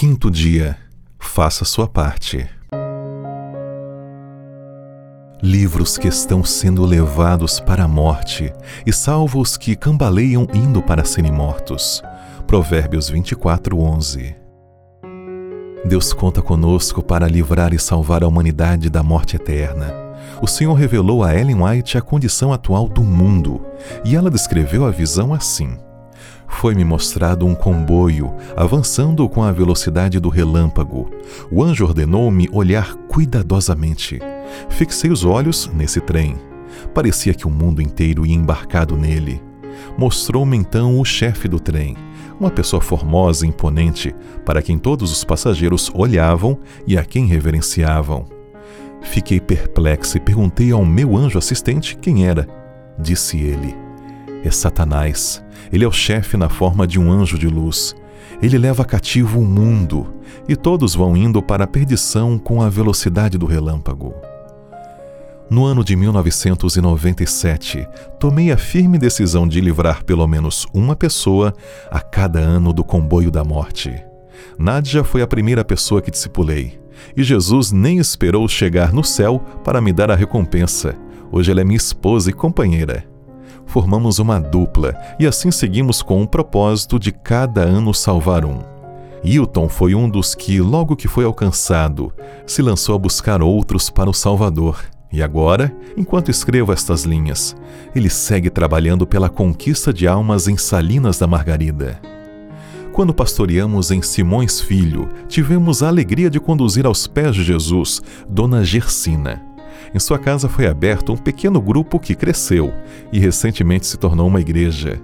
Quinto dia. Faça sua parte. Livros que estão sendo levados para a morte, e salvo os que cambaleiam indo para serem mortos. Provérbios 24, 11. Deus conta conosco para livrar e salvar a humanidade da morte eterna. O Senhor revelou a Ellen White a condição atual do mundo, e ela descreveu a visão assim foi-me mostrado um comboio avançando com a velocidade do relâmpago. O anjo ordenou-me olhar cuidadosamente. Fixei os olhos nesse trem. Parecia que o mundo inteiro ia embarcado nele. Mostrou-me então o chefe do trem, uma pessoa formosa e imponente, para quem todos os passageiros olhavam e a quem reverenciavam. Fiquei perplexo e perguntei ao meu anjo assistente quem era. Disse ele: É Satanás ele é o chefe na forma de um anjo de luz. Ele leva cativo o mundo, e todos vão indo para a perdição com a velocidade do relâmpago. No ano de 1997, tomei a firme decisão de livrar pelo menos uma pessoa a cada ano do comboio da morte. Nádia foi a primeira pessoa que discipulei, e Jesus nem esperou chegar no céu para me dar a recompensa. Hoje ela é minha esposa e companheira formamos uma dupla e assim seguimos com o propósito de cada ano salvar um. Hilton foi um dos que, logo que foi alcançado, se lançou a buscar outros para o Salvador. E agora, enquanto escrevo estas linhas, ele segue trabalhando pela conquista de almas em Salinas da Margarida. Quando pastoreamos em Simões Filho, tivemos a alegria de conduzir aos pés de Jesus Dona Gersina em sua casa foi aberto um pequeno grupo que cresceu e recentemente se tornou uma igreja.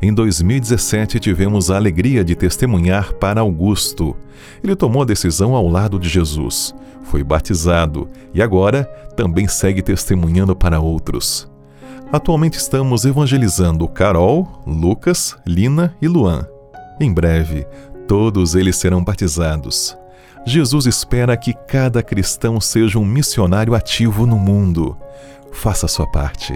Em 2017, tivemos a alegria de testemunhar para Augusto. Ele tomou a decisão ao lado de Jesus, foi batizado e agora também segue testemunhando para outros. Atualmente estamos evangelizando Carol, Lucas, Lina e Luan. Em breve, todos eles serão batizados. Jesus espera que cada cristão seja um missionário ativo no mundo. Faça a sua parte.